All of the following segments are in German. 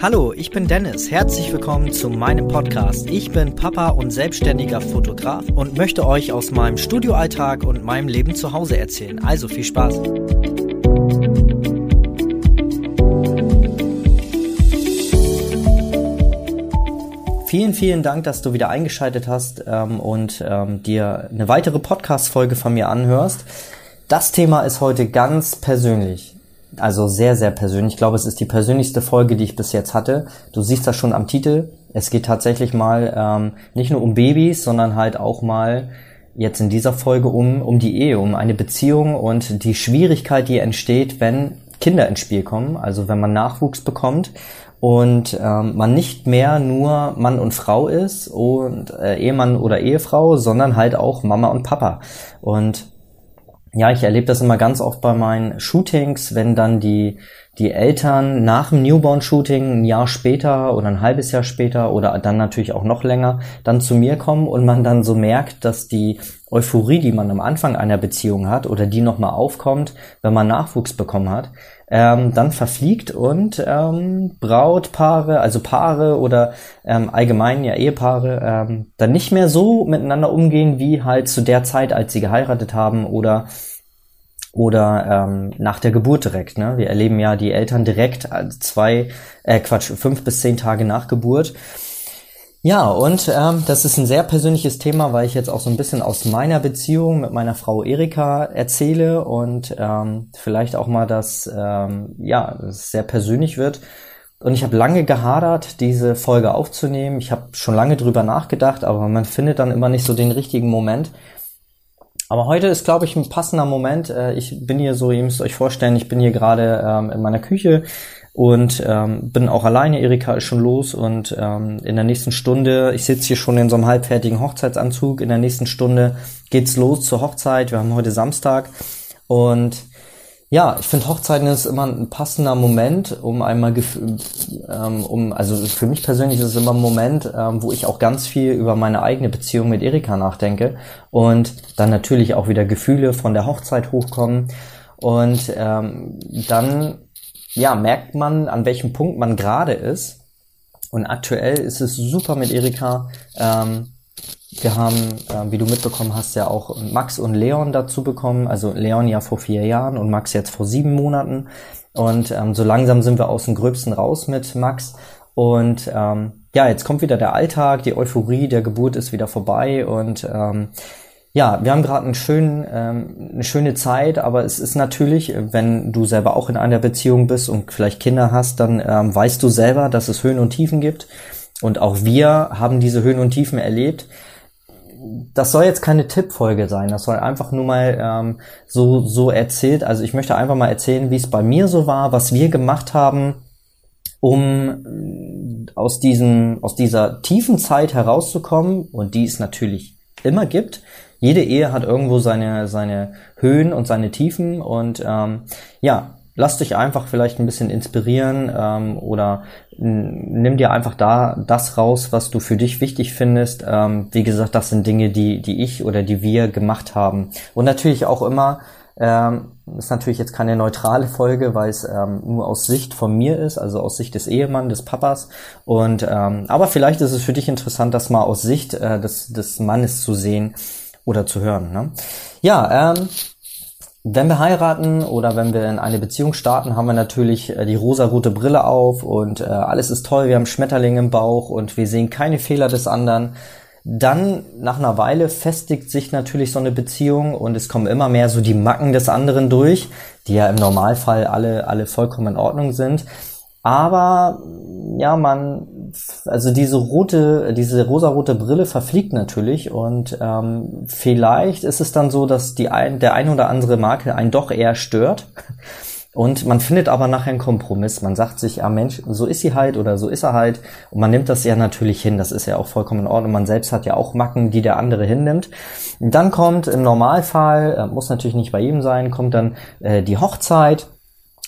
Hallo, ich bin Dennis. Herzlich willkommen zu meinem Podcast. Ich bin Papa und selbstständiger Fotograf und möchte euch aus meinem Studioalltag und meinem Leben zu Hause erzählen. Also viel Spaß. Vielen, vielen Dank, dass du wieder eingeschaltet hast ähm, und ähm, dir eine weitere Podcast-Folge von mir anhörst. Das Thema ist heute ganz persönlich. Also sehr, sehr persönlich. Ich glaube, es ist die persönlichste Folge, die ich bis jetzt hatte. Du siehst das schon am Titel. Es geht tatsächlich mal ähm, nicht nur um Babys, sondern halt auch mal jetzt in dieser Folge um, um die Ehe, um eine Beziehung und die Schwierigkeit, die entsteht, wenn Kinder ins Spiel kommen, also wenn man Nachwuchs bekommt und ähm, man nicht mehr nur Mann und Frau ist und äh, Ehemann oder Ehefrau, sondern halt auch Mama und Papa. Und ja, ich erlebe das immer ganz oft bei meinen Shootings, wenn dann die, die Eltern nach dem Newborn-Shooting ein Jahr später oder ein halbes Jahr später oder dann natürlich auch noch länger dann zu mir kommen und man dann so merkt, dass die Euphorie, die man am Anfang einer Beziehung hat oder die nochmal aufkommt, wenn man Nachwuchs bekommen hat, ähm, dann verfliegt und ähm, Brautpaare, also Paare oder ähm, allgemein ja Ehepaare, ähm, dann nicht mehr so miteinander umgehen wie halt zu der Zeit, als sie geheiratet haben oder oder ähm, nach der Geburt direkt. Ne? Wir erleben ja die Eltern direkt zwei, äh, Quatsch, fünf bis zehn Tage nach Geburt. Ja, und ähm, das ist ein sehr persönliches Thema, weil ich jetzt auch so ein bisschen aus meiner Beziehung mit meiner Frau Erika erzähle und ähm, vielleicht auch mal das, ähm, ja, sehr persönlich wird. Und ich habe lange gehadert, diese Folge aufzunehmen. Ich habe schon lange drüber nachgedacht, aber man findet dann immer nicht so den richtigen Moment. Aber heute ist, glaube ich, ein passender Moment. Äh, ich bin hier so, ihr müsst euch vorstellen, ich bin hier gerade ähm, in meiner Küche und ähm, bin auch alleine. Erika ist schon los und ähm, in der nächsten Stunde, ich sitze hier schon in so einem halbfertigen Hochzeitsanzug, in der nächsten Stunde geht's los zur Hochzeit. Wir haben heute Samstag und ja, ich finde Hochzeiten ist immer ein passender Moment, um einmal, ähm, um, also für mich persönlich ist es immer ein Moment, ähm, wo ich auch ganz viel über meine eigene Beziehung mit Erika nachdenke und dann natürlich auch wieder Gefühle von der Hochzeit hochkommen und ähm, dann ja, merkt man, an welchem Punkt man gerade ist. Und aktuell ist es super mit Erika. Ähm, wir haben, äh, wie du mitbekommen hast, ja auch Max und Leon dazu bekommen. Also Leon ja vor vier Jahren und Max jetzt vor sieben Monaten. Und ähm, so langsam sind wir aus dem Gröbsten raus mit Max. Und ähm, ja, jetzt kommt wieder der Alltag, die Euphorie der Geburt ist wieder vorbei und ähm, ja, wir haben gerade einen schönen, ähm, eine schöne Zeit, aber es ist natürlich, wenn du selber auch in einer Beziehung bist und vielleicht Kinder hast, dann ähm, weißt du selber, dass es Höhen und Tiefen gibt. Und auch wir haben diese Höhen und Tiefen erlebt. Das soll jetzt keine Tippfolge sein, das soll einfach nur mal ähm, so, so erzählt. Also ich möchte einfach mal erzählen, wie es bei mir so war, was wir gemacht haben, um aus diesem, aus dieser tiefen Zeit herauszukommen, und die es natürlich immer gibt, jede Ehe hat irgendwo seine, seine Höhen und seine Tiefen und ähm, ja, lass dich einfach vielleicht ein bisschen inspirieren ähm, oder nimm dir einfach da das raus, was du für dich wichtig findest. Ähm, wie gesagt, das sind Dinge, die, die ich oder die wir gemacht haben. Und natürlich auch immer, ähm, ist natürlich jetzt keine neutrale Folge, weil es ähm, nur aus Sicht von mir ist, also aus Sicht des Ehemanns, des Papas. Und ähm, aber vielleicht ist es für dich interessant, das mal aus Sicht äh, des, des Mannes zu sehen oder zu hören. Ne? Ja, ähm, wenn wir heiraten oder wenn wir in eine Beziehung starten, haben wir natürlich äh, die rosa-rote Brille auf und äh, alles ist toll, wir haben Schmetterlinge im Bauch und wir sehen keine Fehler des anderen. Dann nach einer Weile festigt sich natürlich so eine Beziehung und es kommen immer mehr so die Macken des anderen durch, die ja im Normalfall alle, alle vollkommen in Ordnung sind. Aber ja, man, also diese rote, diese rosarote Brille verfliegt natürlich und ähm, vielleicht ist es dann so, dass die ein, der ein oder andere Marke einen doch eher stört. Und man findet aber nachher einen Kompromiss. Man sagt sich, ah Mensch, so ist sie halt oder so ist er halt. Und man nimmt das ja natürlich hin. Das ist ja auch vollkommen in Ordnung. Man selbst hat ja auch Macken, die der andere hinnimmt. Dann kommt im Normalfall, äh, muss natürlich nicht bei jedem sein, kommt dann äh, die Hochzeit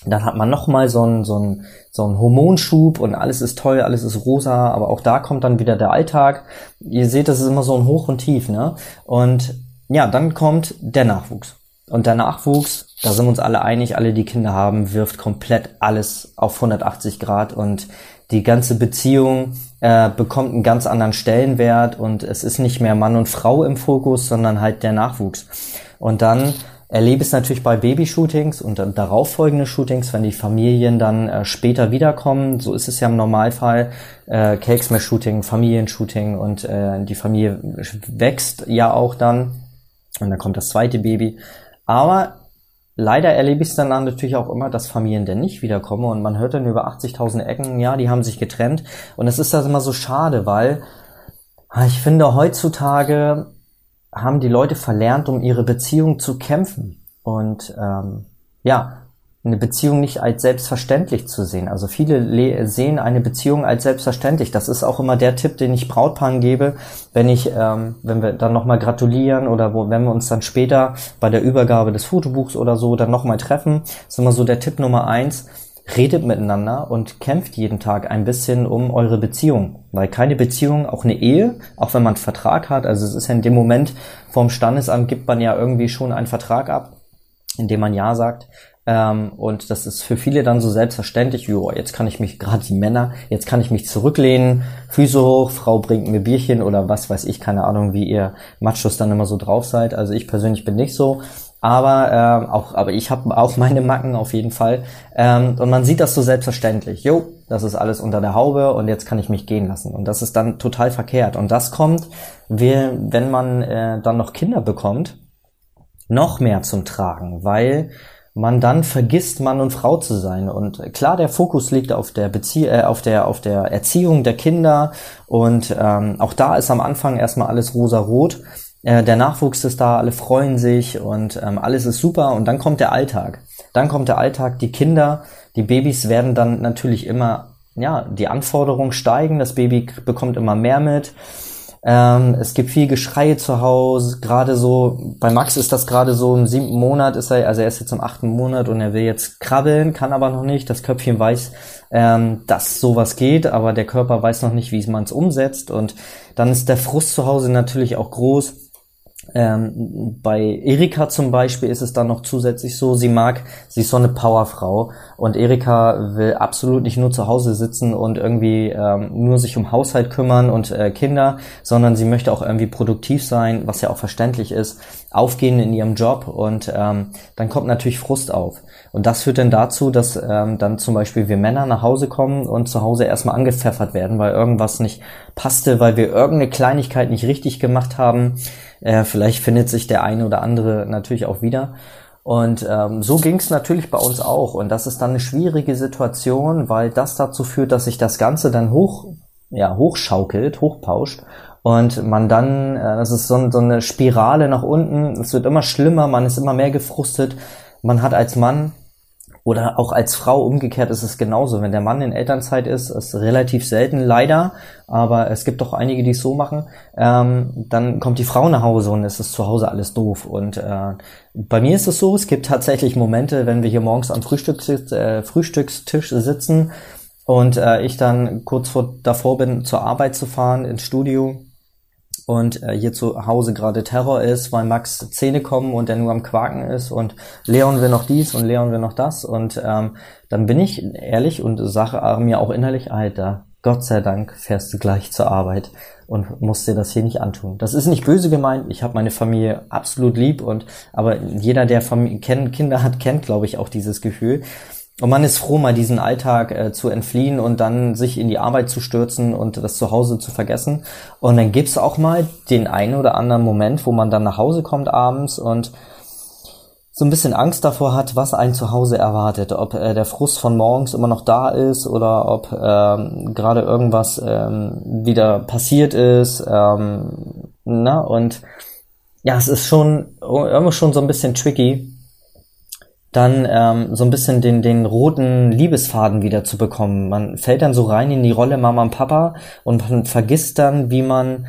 dann hat man nochmal so einen, so, einen, so einen Hormonschub und alles ist toll, alles ist rosa, aber auch da kommt dann wieder der Alltag. Ihr seht, das ist immer so ein Hoch und Tief, ne? Und ja, dann kommt der Nachwuchs. Und der Nachwuchs da sind wir uns alle einig, alle die Kinder haben, wirft komplett alles auf 180 Grad und die ganze Beziehung äh, bekommt einen ganz anderen Stellenwert und es ist nicht mehr Mann und Frau im Fokus, sondern halt der Nachwuchs. Und dann erlebe es natürlich bei Babyshootings und dann darauffolgende Shootings, wenn die Familien dann äh, später wiederkommen. So ist es ja im Normalfall. Äh, Cakesmare-Shooting, Familienshooting und äh, die Familie wächst ja auch dann. Und dann kommt das zweite Baby. Aber leider erlebe ich es dann natürlich auch immer, dass Familien denn nicht wiederkommen und man hört dann über 80.000 Ecken, ja, die haben sich getrennt. Und es ist das immer so schade, weil ah, ich finde heutzutage haben die Leute verlernt, um ihre Beziehung zu kämpfen. Und ähm, ja, eine Beziehung nicht als selbstverständlich zu sehen. Also viele sehen eine Beziehung als selbstverständlich. Das ist auch immer der Tipp, den ich Brautpaaren gebe, wenn ich, ähm, wenn wir dann nochmal gratulieren oder wo, wenn wir uns dann später bei der Übergabe des Fotobuchs oder so dann nochmal treffen, ist immer so der Tipp Nummer eins redet miteinander und kämpft jeden Tag ein bisschen um eure Beziehung. Weil keine Beziehung, auch eine Ehe, auch wenn man einen Vertrag hat, also es ist ja in dem Moment vom Standesamt gibt man ja irgendwie schon einen Vertrag ab, in dem man Ja sagt. Ähm, und das ist für viele dann so selbstverständlich, jo, jetzt kann ich mich, gerade die Männer, jetzt kann ich mich zurücklehnen, Füße hoch, Frau bringt mir Bierchen oder was weiß ich, keine Ahnung, wie ihr Machos dann immer so drauf seid. Also ich persönlich bin nicht so aber ähm, auch, aber ich habe auch meine Macken auf jeden Fall. Ähm, und man sieht das so selbstverständlich. Jo, das ist alles unter der Haube und jetzt kann ich mich gehen lassen. Und das ist dann total verkehrt. Und das kommt, wenn man äh, dann noch Kinder bekommt, noch mehr zum Tragen, weil man dann vergisst, Mann und Frau zu sein. Und klar, der Fokus liegt auf der Bezie äh, auf der auf der Erziehung der Kinder und ähm, auch da ist am Anfang erstmal alles rosa-rot. Äh, der Nachwuchs ist da, alle freuen sich und ähm, alles ist super und dann kommt der Alltag. Dann kommt der Alltag, die Kinder, die Babys werden dann natürlich immer, ja, die Anforderungen steigen, das Baby bekommt immer mehr mit. Ähm, es gibt viel Geschreie zu Hause, gerade so, bei Max ist das gerade so im siebten Monat, ist er, also er ist jetzt im achten Monat und er will jetzt krabbeln, kann aber noch nicht. Das Köpfchen weiß, ähm, dass sowas geht, aber der Körper weiß noch nicht, wie man es umsetzt. Und dann ist der Frust zu Hause natürlich auch groß ähm, bei Erika zum Beispiel ist es dann noch zusätzlich so, sie mag, sie ist so eine Powerfrau. Und Erika will absolut nicht nur zu Hause sitzen und irgendwie ähm, nur sich um Haushalt kümmern und äh, Kinder, sondern sie möchte auch irgendwie produktiv sein, was ja auch verständlich ist, aufgehen in ihrem Job. Und ähm, dann kommt natürlich Frust auf. Und das führt dann dazu, dass ähm, dann zum Beispiel wir Männer nach Hause kommen und zu Hause erstmal angepfeffert werden, weil irgendwas nicht passte, weil wir irgendeine Kleinigkeit nicht richtig gemacht haben äh, vielleicht findet sich der eine oder andere natürlich auch wieder. Und ähm, so ging es natürlich bei uns auch. Und das ist dann eine schwierige Situation, weil das dazu führt, dass sich das Ganze dann hoch, ja, hochschaukelt, hochpauscht. Und man dann, äh, das ist so, so eine Spirale nach unten, es wird immer schlimmer, man ist immer mehr gefrustet. Man hat als Mann oder auch als Frau umgekehrt ist es genauso. Wenn der Mann in Elternzeit ist, ist relativ selten, leider, aber es gibt doch einige, die es so machen, ähm, dann kommt die Frau nach Hause und es ist zu Hause alles doof. Und äh, bei mir ist es so, es gibt tatsächlich Momente, wenn wir hier morgens am Frühstücks, äh, Frühstückstisch sitzen und äh, ich dann kurz vor davor bin, zur Arbeit zu fahren, ins Studio und äh, hier zu Hause gerade Terror ist, weil Max Zähne kommen und er nur am Quaken ist und Leon will noch dies und Leon will noch das und ähm, dann bin ich ehrlich und sage mir auch innerlich, Alter, Gott sei Dank fährst du gleich zur Arbeit und musst dir das hier nicht antun. Das ist nicht böse gemeint. Ich habe meine Familie absolut lieb und aber jeder, der Familie, Kinder hat, kennt, glaube ich, auch dieses Gefühl. Und man ist froh, mal diesen Alltag äh, zu entfliehen und dann sich in die Arbeit zu stürzen und das Zuhause zu vergessen. Und dann gibt's auch mal den einen oder anderen Moment, wo man dann nach Hause kommt abends und so ein bisschen Angst davor hat, was ein Zuhause erwartet. Ob äh, der Frust von morgens immer noch da ist oder ob ähm, gerade irgendwas ähm, wieder passiert ist. Ähm, na, und ja, es ist schon irgendwo schon so ein bisschen tricky, dann ähm, so ein bisschen den, den roten Liebesfaden wieder zu bekommen. Man fällt dann so rein in die Rolle Mama und Papa und man vergisst dann, wie man,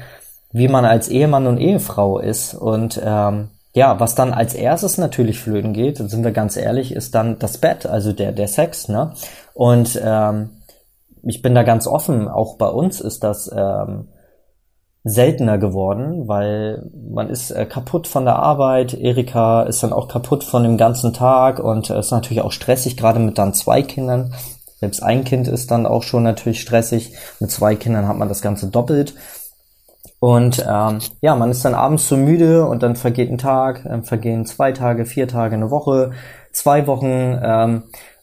wie man als Ehemann und Ehefrau ist. Und ähm, ja, was dann als erstes natürlich flöten geht, sind wir ganz ehrlich, ist dann das Bett, also der, der Sex, ne? Und ähm, ich bin da ganz offen, auch bei uns ist das ähm, seltener geworden, weil man ist äh, kaputt von der Arbeit. Erika ist dann auch kaputt von dem ganzen Tag und äh, ist natürlich auch stressig, gerade mit dann zwei Kindern. Selbst ein Kind ist dann auch schon natürlich stressig. Mit zwei Kindern hat man das Ganze doppelt. Und ähm, ja, man ist dann abends so müde und dann vergeht ein Tag, äh, vergehen zwei Tage, vier Tage, eine Woche, zwei Wochen. Ähm,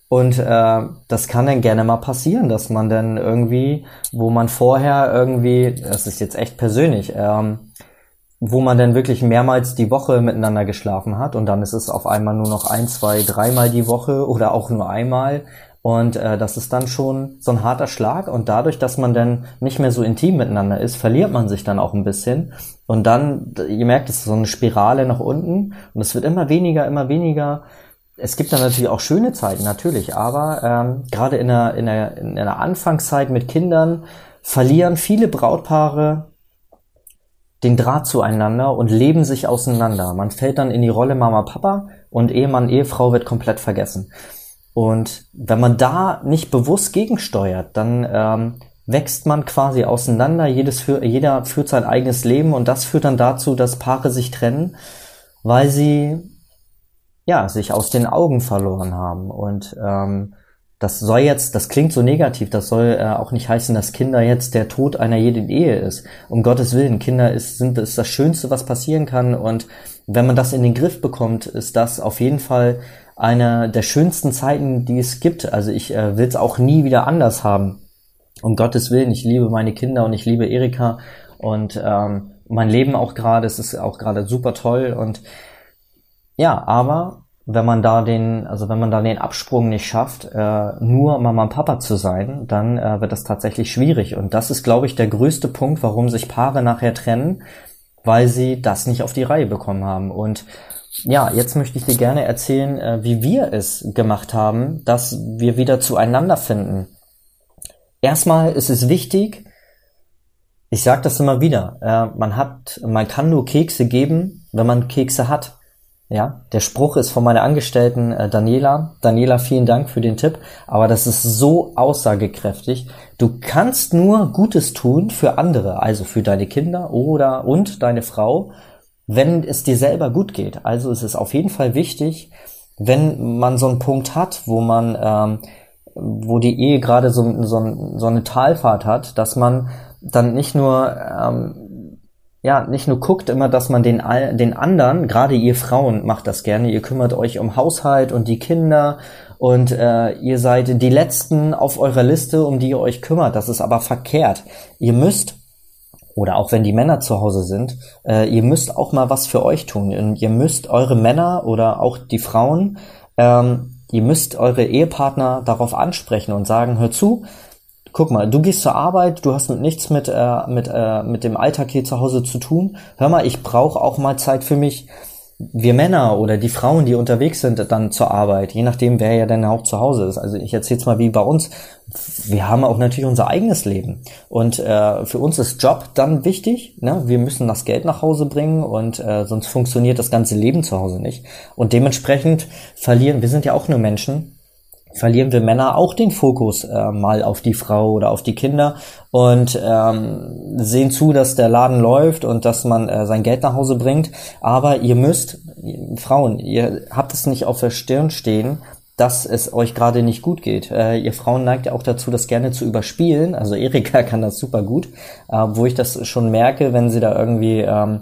und äh, das kann dann gerne mal passieren, dass man dann irgendwie, wo man vorher irgendwie, das ist jetzt echt persönlich, ähm, wo man dann wirklich mehrmals die Woche miteinander geschlafen hat und dann ist es auf einmal nur noch ein, zwei, dreimal die Woche oder auch nur einmal. Und äh, das ist dann schon so ein harter Schlag und dadurch, dass man dann nicht mehr so intim miteinander ist, verliert man sich dann auch ein bisschen. Und dann, ihr merkt, es ist so eine Spirale nach unten und es wird immer weniger, immer weniger es gibt dann natürlich auch schöne Zeiten, natürlich, aber ähm, gerade in der, in, der, in der Anfangszeit mit Kindern verlieren viele Brautpaare den Draht zueinander und leben sich auseinander. Man fällt dann in die Rolle Mama, Papa und Ehemann, Ehefrau wird komplett vergessen. Und wenn man da nicht bewusst gegensteuert, dann ähm, wächst man quasi auseinander, jedes jeder führt sein eigenes Leben und das führt dann dazu, dass Paare sich trennen, weil sie ja, sich aus den Augen verloren haben. Und ähm, das soll jetzt, das klingt so negativ, das soll äh, auch nicht heißen, dass Kinder jetzt der Tod einer jeden Ehe ist. Um Gottes Willen, Kinder ist, sind ist das Schönste, was passieren kann. Und wenn man das in den Griff bekommt, ist das auf jeden Fall eine der schönsten Zeiten, die es gibt. Also ich äh, will es auch nie wieder anders haben. Um Gottes Willen, ich liebe meine Kinder und ich liebe Erika und ähm, mein Leben auch gerade. Es ist auch gerade super toll und ja, aber wenn man da den, also wenn man da den Absprung nicht schafft, äh, nur Mama und Papa zu sein, dann äh, wird das tatsächlich schwierig. Und das ist, glaube ich, der größte Punkt, warum sich Paare nachher trennen, weil sie das nicht auf die Reihe bekommen haben. Und ja, jetzt möchte ich dir gerne erzählen, äh, wie wir es gemacht haben, dass wir wieder zueinander finden. Erstmal ist es wichtig, ich sage das immer wieder, äh, man hat, man kann nur Kekse geben, wenn man Kekse hat. Ja, der Spruch ist von meiner Angestellten äh, Daniela. Daniela, vielen Dank für den Tipp, aber das ist so aussagekräftig. Du kannst nur Gutes tun für andere, also für deine Kinder oder und deine Frau, wenn es dir selber gut geht. Also es ist auf jeden Fall wichtig, wenn man so einen Punkt hat, wo man, ähm, wo die Ehe gerade so, so, so eine Talfahrt hat, dass man dann nicht nur ähm, ja, nicht nur guckt immer, dass man den, den anderen, gerade ihr Frauen macht das gerne, ihr kümmert euch um Haushalt und die Kinder und äh, ihr seid die Letzten auf eurer Liste, um die ihr euch kümmert. Das ist aber verkehrt. Ihr müsst, oder auch wenn die Männer zu Hause sind, äh, ihr müsst auch mal was für euch tun. Und ihr müsst eure Männer oder auch die Frauen, ähm, ihr müsst eure Ehepartner darauf ansprechen und sagen, hör zu, Guck mal, du gehst zur Arbeit, du hast nichts mit, äh, mit, äh, mit dem Alltag hier zu Hause zu tun. Hör mal, ich brauche auch mal Zeit für mich. Wir Männer oder die Frauen, die unterwegs sind dann zur Arbeit, je nachdem, wer ja dann auch zu Hause ist. Also ich erzähle mal wie bei uns. Wir haben auch natürlich unser eigenes Leben. Und äh, für uns ist Job dann wichtig. Ne? Wir müssen das Geld nach Hause bringen und äh, sonst funktioniert das ganze Leben zu Hause nicht. Und dementsprechend verlieren, wir sind ja auch nur Menschen, verlieren wir Männer auch den Fokus äh, mal auf die Frau oder auf die Kinder und ähm, sehen zu, dass der Laden läuft und dass man äh, sein Geld nach Hause bringt. Aber ihr müsst, Frauen, ihr habt es nicht auf der Stirn stehen, dass es euch gerade nicht gut geht. Äh, ihr Frauen neigt ja auch dazu, das gerne zu überspielen. Also Erika kann das super gut, äh, wo ich das schon merke, wenn sie da irgendwie ähm,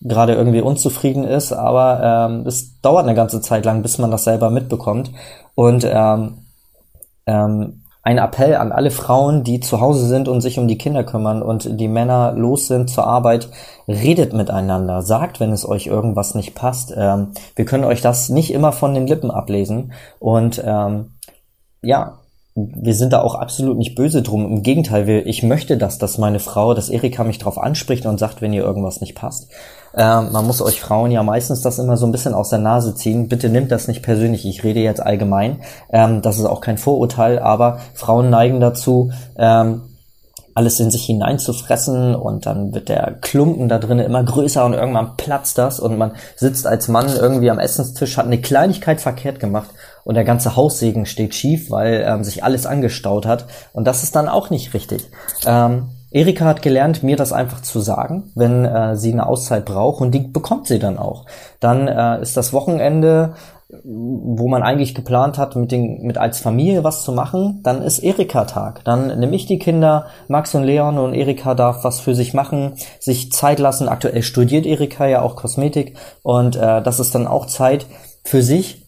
gerade irgendwie unzufrieden ist, aber ähm, es dauert eine ganze Zeit lang, bis man das selber mitbekommt. Und ähm, ähm, ein Appell an alle Frauen, die zu Hause sind und sich um die Kinder kümmern und die Männer los sind zur Arbeit, redet miteinander, sagt, wenn es euch irgendwas nicht passt. Ähm, wir können euch das nicht immer von den Lippen ablesen. Und ähm, ja, wir sind da auch absolut nicht böse drum. Im Gegenteil, wir, ich möchte das, dass meine Frau, dass Erika mich drauf anspricht und sagt, wenn ihr irgendwas nicht passt. Ähm, man muss euch Frauen ja meistens das immer so ein bisschen aus der Nase ziehen. Bitte nimmt das nicht persönlich. Ich rede jetzt allgemein. Ähm, das ist auch kein Vorurteil, aber Frauen neigen dazu, ähm, alles in sich hineinzufressen und dann wird der Klumpen da drinnen immer größer und irgendwann platzt das und man sitzt als Mann irgendwie am Essenstisch, hat eine Kleinigkeit verkehrt gemacht und der ganze Haussegen steht schief, weil ähm, sich alles angestaut hat und das ist dann auch nicht richtig. Ähm, Erika hat gelernt, mir das einfach zu sagen, wenn äh, sie eine Auszeit braucht und die bekommt sie dann auch. Dann äh, ist das Wochenende, wo man eigentlich geplant hat, mit, den, mit als Familie was zu machen, dann ist Erika-Tag. Dann nehme ich die Kinder, Max und Leon und Erika darf was für sich machen, sich Zeit lassen. Aktuell studiert Erika ja auch Kosmetik und äh, das ist dann auch Zeit für sich.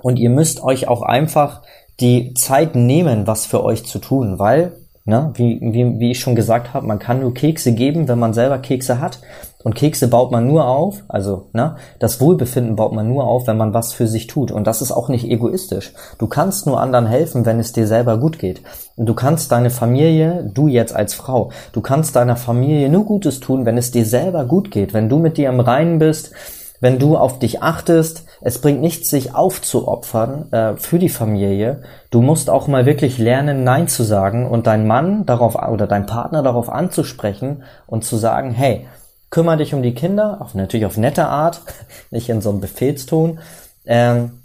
Und ihr müsst euch auch einfach die Zeit nehmen, was für euch zu tun, weil Ne? Wie, wie, wie ich schon gesagt habe, man kann nur Kekse geben, wenn man selber Kekse hat. Und Kekse baut man nur auf, also ne, das Wohlbefinden baut man nur auf, wenn man was für sich tut. Und das ist auch nicht egoistisch. Du kannst nur anderen helfen, wenn es dir selber gut geht. Und du kannst deine Familie, du jetzt als Frau, du kannst deiner Familie nur Gutes tun, wenn es dir selber gut geht. Wenn du mit dir im Reinen bist, wenn du auf dich achtest, es bringt nichts, sich aufzuopfern äh, für die Familie. Du musst auch mal wirklich lernen, Nein zu sagen und deinen Mann darauf oder deinen Partner darauf anzusprechen und zu sagen, hey, kümmere dich um die Kinder, auf, natürlich auf nette Art, nicht in so einem Befehlston, ähm,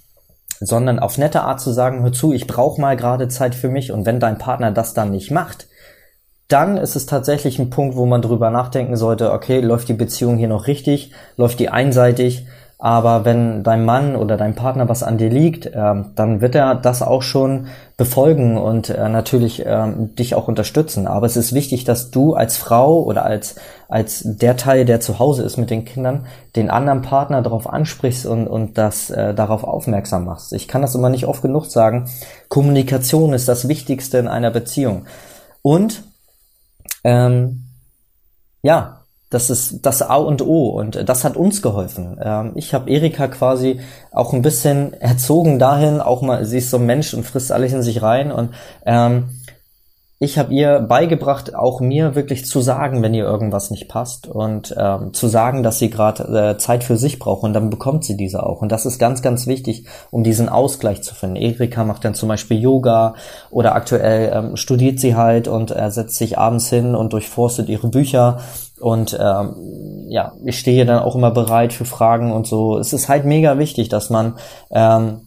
sondern auf nette Art zu sagen, hör zu, ich brauche mal gerade Zeit für mich und wenn dein Partner das dann nicht macht, dann ist es tatsächlich ein Punkt, wo man drüber nachdenken sollte, okay, läuft die Beziehung hier noch richtig, läuft die einseitig, aber wenn dein Mann oder dein Partner was an dir liegt, äh, dann wird er das auch schon befolgen und äh, natürlich äh, dich auch unterstützen. Aber es ist wichtig, dass du als Frau oder als, als der Teil, der zu Hause ist mit den Kindern, den anderen Partner darauf ansprichst und, und das äh, darauf aufmerksam machst. Ich kann das immer nicht oft genug sagen. Kommunikation ist das Wichtigste in einer Beziehung. Und ähm, ja, das ist das A und O und das hat uns geholfen. Ähm, ich habe Erika quasi auch ein bisschen erzogen dahin, auch mal, sie ist so ein Mensch und frisst alles in sich rein und ähm, ich habe ihr beigebracht, auch mir wirklich zu sagen, wenn ihr irgendwas nicht passt und ähm, zu sagen, dass sie gerade äh, Zeit für sich braucht und dann bekommt sie diese auch. Und das ist ganz, ganz wichtig, um diesen Ausgleich zu finden. Erika macht dann zum Beispiel Yoga oder aktuell ähm, studiert sie halt und äh, setzt sich abends hin und durchforstet ihre Bücher. Und ähm, ja, ich stehe dann auch immer bereit für Fragen und so. Es ist halt mega wichtig, dass man ähm,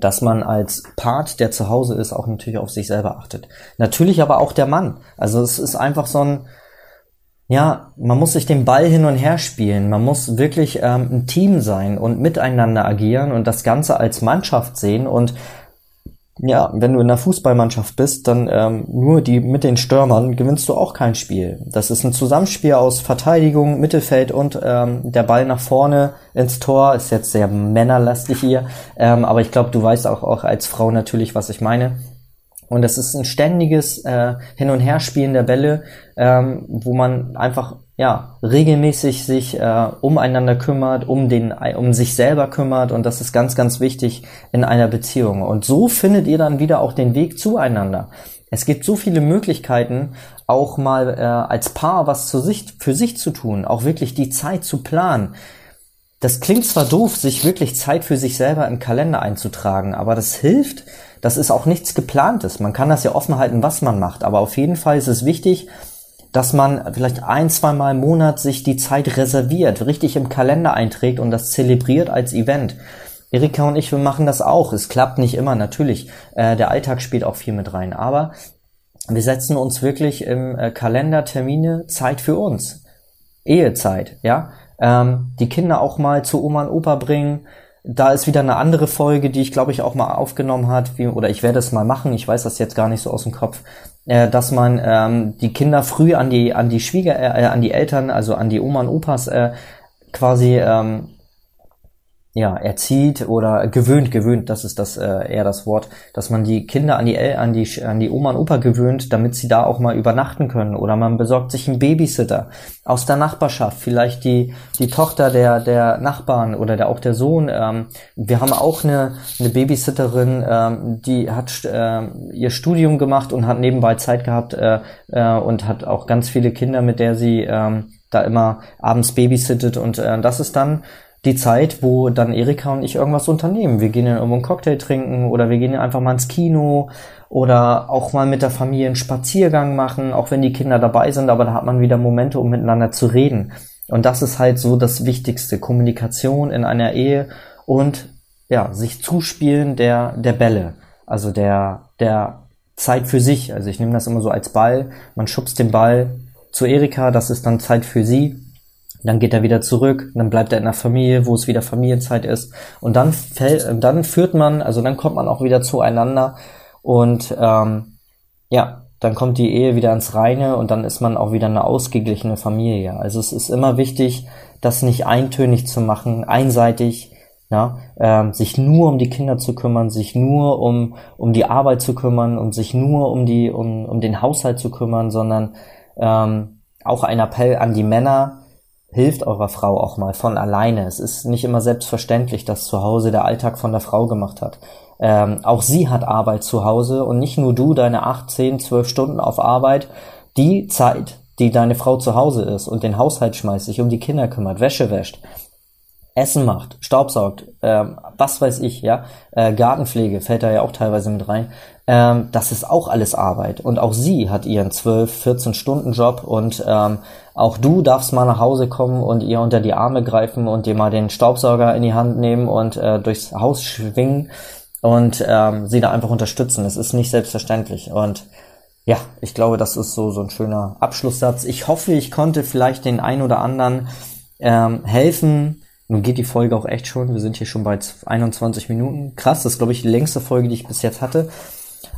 dass man als Part, der zu Hause ist, auch natürlich auf sich selber achtet. Natürlich aber auch der Mann. Also es ist einfach so ein, ja, man muss sich den Ball hin und her spielen. Man muss wirklich ähm, ein Team sein und miteinander agieren und das Ganze als Mannschaft sehen und ja, wenn du in einer Fußballmannschaft bist, dann ähm, nur die mit den Stürmern gewinnst du auch kein Spiel. Das ist ein Zusammenspiel aus Verteidigung, Mittelfeld und ähm, der Ball nach vorne ins Tor. Ist jetzt sehr männerlastig hier, ähm, aber ich glaube, du weißt auch, auch als Frau natürlich, was ich meine. Und es ist ein ständiges äh, Hin- und Herspielen der Bälle, ähm, wo man einfach ja regelmäßig sich äh, umeinander kümmert, um den, um sich selber kümmert und das ist ganz, ganz wichtig in einer Beziehung. Und so findet ihr dann wieder auch den Weg zueinander. Es gibt so viele Möglichkeiten, auch mal äh, als Paar was zu sich, für sich zu tun, auch wirklich die Zeit zu planen. Das klingt zwar doof, sich wirklich Zeit für sich selber im Kalender einzutragen, aber das hilft, das ist auch nichts geplantes. Man kann das ja offen halten, was man macht. Aber auf jeden Fall ist es wichtig, dass man vielleicht ein, zwei Mal im Monat sich die Zeit reserviert, richtig im Kalender einträgt und das zelebriert als Event. Erika und ich, wir machen das auch. Es klappt nicht immer, natürlich. Äh, der Alltag spielt auch viel mit rein. Aber wir setzen uns wirklich im äh, Kalender Termine Zeit für uns. Ehezeit, ja. Ähm, die Kinder auch mal zu Oma und Opa bringen, da ist wieder eine andere Folge, die ich glaube ich auch mal aufgenommen hat, wie, oder ich werde es mal machen, ich weiß das jetzt gar nicht so aus dem Kopf, äh, dass man ähm, die Kinder früh an die an die Schwieger äh, an die Eltern, also an die Oma und Opas äh, quasi ähm, ja, erzieht oder gewöhnt, gewöhnt, das ist das äh, eher das Wort, dass man die Kinder an die an die an die Oma und Opa gewöhnt, damit sie da auch mal übernachten können oder man besorgt sich einen Babysitter aus der Nachbarschaft, vielleicht die die Tochter der der Nachbarn oder der auch der Sohn. Ähm, wir haben auch eine eine Babysitterin, ähm, die hat äh, ihr Studium gemacht und hat nebenbei Zeit gehabt äh, äh, und hat auch ganz viele Kinder, mit der sie ähm, da immer abends babysittet und äh, das ist dann die Zeit, wo dann Erika und ich irgendwas unternehmen. Wir gehen dann irgendwo einen Cocktail trinken oder wir gehen einfach mal ins Kino oder auch mal mit der Familie einen Spaziergang machen, auch wenn die Kinder dabei sind, aber da hat man wieder Momente, um miteinander zu reden. Und das ist halt so das Wichtigste, Kommunikation in einer Ehe und ja, sich zuspielen der, der Bälle, also der, der Zeit für sich. Also ich nehme das immer so als Ball. Man schubst den Ball zu Erika, das ist dann Zeit für sie. Dann geht er wieder zurück, dann bleibt er in der Familie, wo es wieder Familienzeit ist. Und dann fällt, dann führt man, also dann kommt man auch wieder zueinander und ähm, ja, dann kommt die Ehe wieder ins Reine und dann ist man auch wieder eine ausgeglichene Familie. Also es ist immer wichtig, das nicht eintönig zu machen, einseitig, ja, ähm, sich nur um die Kinder zu kümmern, sich nur um, um die Arbeit zu kümmern und sich nur um die, um, um den Haushalt zu kümmern, sondern ähm, auch ein Appell an die Männer, hilft eurer Frau auch mal von alleine. Es ist nicht immer selbstverständlich, dass zu Hause der Alltag von der Frau gemacht hat. Ähm, auch sie hat Arbeit zu Hause und nicht nur du deine acht, zehn, zwölf Stunden auf Arbeit. Die Zeit, die deine Frau zu Hause ist und den Haushalt schmeißt, sich um die Kinder kümmert, Wäsche wäscht, Essen macht, Staubsaugt, ähm, was weiß ich, ja, äh, Gartenpflege fällt da ja auch teilweise mit rein. Ähm, das ist auch alles Arbeit. Und auch sie hat ihren 12, 14 Stunden Job und ähm, auch du darfst mal nach Hause kommen und ihr unter die Arme greifen und dir mal den Staubsauger in die Hand nehmen und äh, durchs Haus schwingen und ähm, sie da einfach unterstützen. Es ist nicht selbstverständlich. Und ja, ich glaube, das ist so, so ein schöner Abschlusssatz. Ich hoffe, ich konnte vielleicht den ein oder anderen ähm, helfen, nun geht die Folge auch echt schon. Wir sind hier schon bei 21 Minuten. Krass, das ist, glaube ich, die längste Folge, die ich bis jetzt hatte.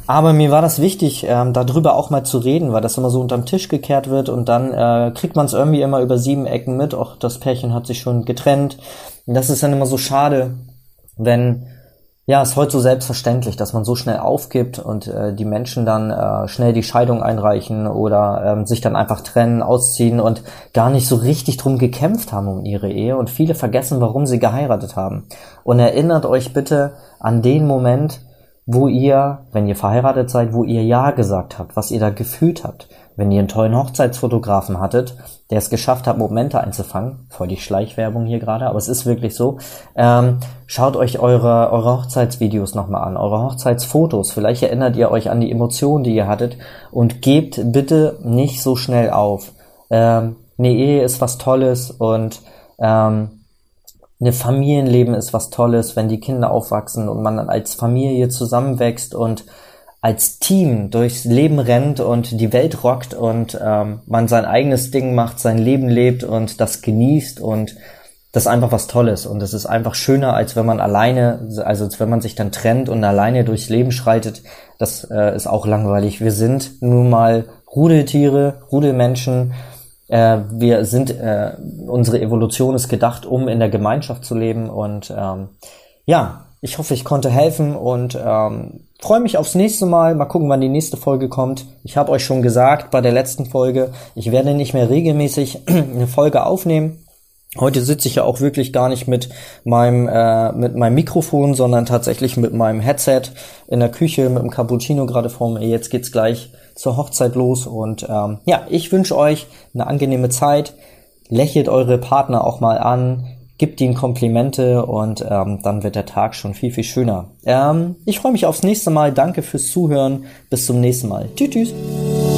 Aber mir war das wichtig, ähm, darüber auch mal zu reden, weil das immer so unterm Tisch gekehrt wird und dann äh, kriegt man es irgendwie immer über sieben Ecken mit. Auch das Pärchen hat sich schon getrennt. Und das ist dann immer so schade, wenn ja, ist heute so selbstverständlich, dass man so schnell aufgibt und äh, die Menschen dann äh, schnell die Scheidung einreichen oder ähm, sich dann einfach trennen, ausziehen und gar nicht so richtig drum gekämpft haben um ihre Ehe und viele vergessen, warum sie geheiratet haben. Und erinnert euch bitte an den Moment, wo ihr, wenn ihr verheiratet seid, wo ihr Ja gesagt habt, was ihr da gefühlt habt. Wenn ihr einen tollen Hochzeitsfotografen hattet, der es geschafft hat, Momente einzufangen, voll die Schleichwerbung hier gerade, aber es ist wirklich so, ähm, schaut euch eure, eure Hochzeitsvideos nochmal an, eure Hochzeitsfotos, vielleicht erinnert ihr euch an die Emotionen, die ihr hattet. Und gebt bitte nicht so schnell auf. Ähm, eine Ehe ist was Tolles und ähm, eine Familienleben ist was Tolles, wenn die Kinder aufwachsen und man dann als Familie zusammenwächst und als Team durchs Leben rennt und die Welt rockt und ähm, man sein eigenes Ding macht, sein Leben lebt und das genießt und das ist einfach was Tolles und es ist einfach schöner, als wenn man alleine, also als wenn man sich dann trennt und alleine durchs Leben schreitet. Das äh, ist auch langweilig. Wir sind nun mal Rudeltiere, Rudelmenschen äh, wir sind, äh, unsere Evolution ist gedacht, um in der Gemeinschaft zu leben und ähm, ja, ich hoffe, ich konnte helfen und ähm, freue mich aufs nächste Mal. Mal gucken, wann die nächste Folge kommt. Ich habe euch schon gesagt bei der letzten Folge, ich werde nicht mehr regelmäßig eine Folge aufnehmen. Heute sitze ich ja auch wirklich gar nicht mit meinem äh, mit meinem Mikrofon, sondern tatsächlich mit meinem Headset in der Küche mit dem Cappuccino gerade vor mir. Jetzt geht's gleich zur Hochzeit los. Und ähm, ja, ich wünsche euch eine angenehme Zeit. Lächelt eure Partner auch mal an, gibt ihnen Komplimente und ähm, dann wird der Tag schon viel, viel schöner. Ähm, ich freue mich aufs nächste Mal. Danke fürs Zuhören. Bis zum nächsten Mal. Tschüss. tschüss.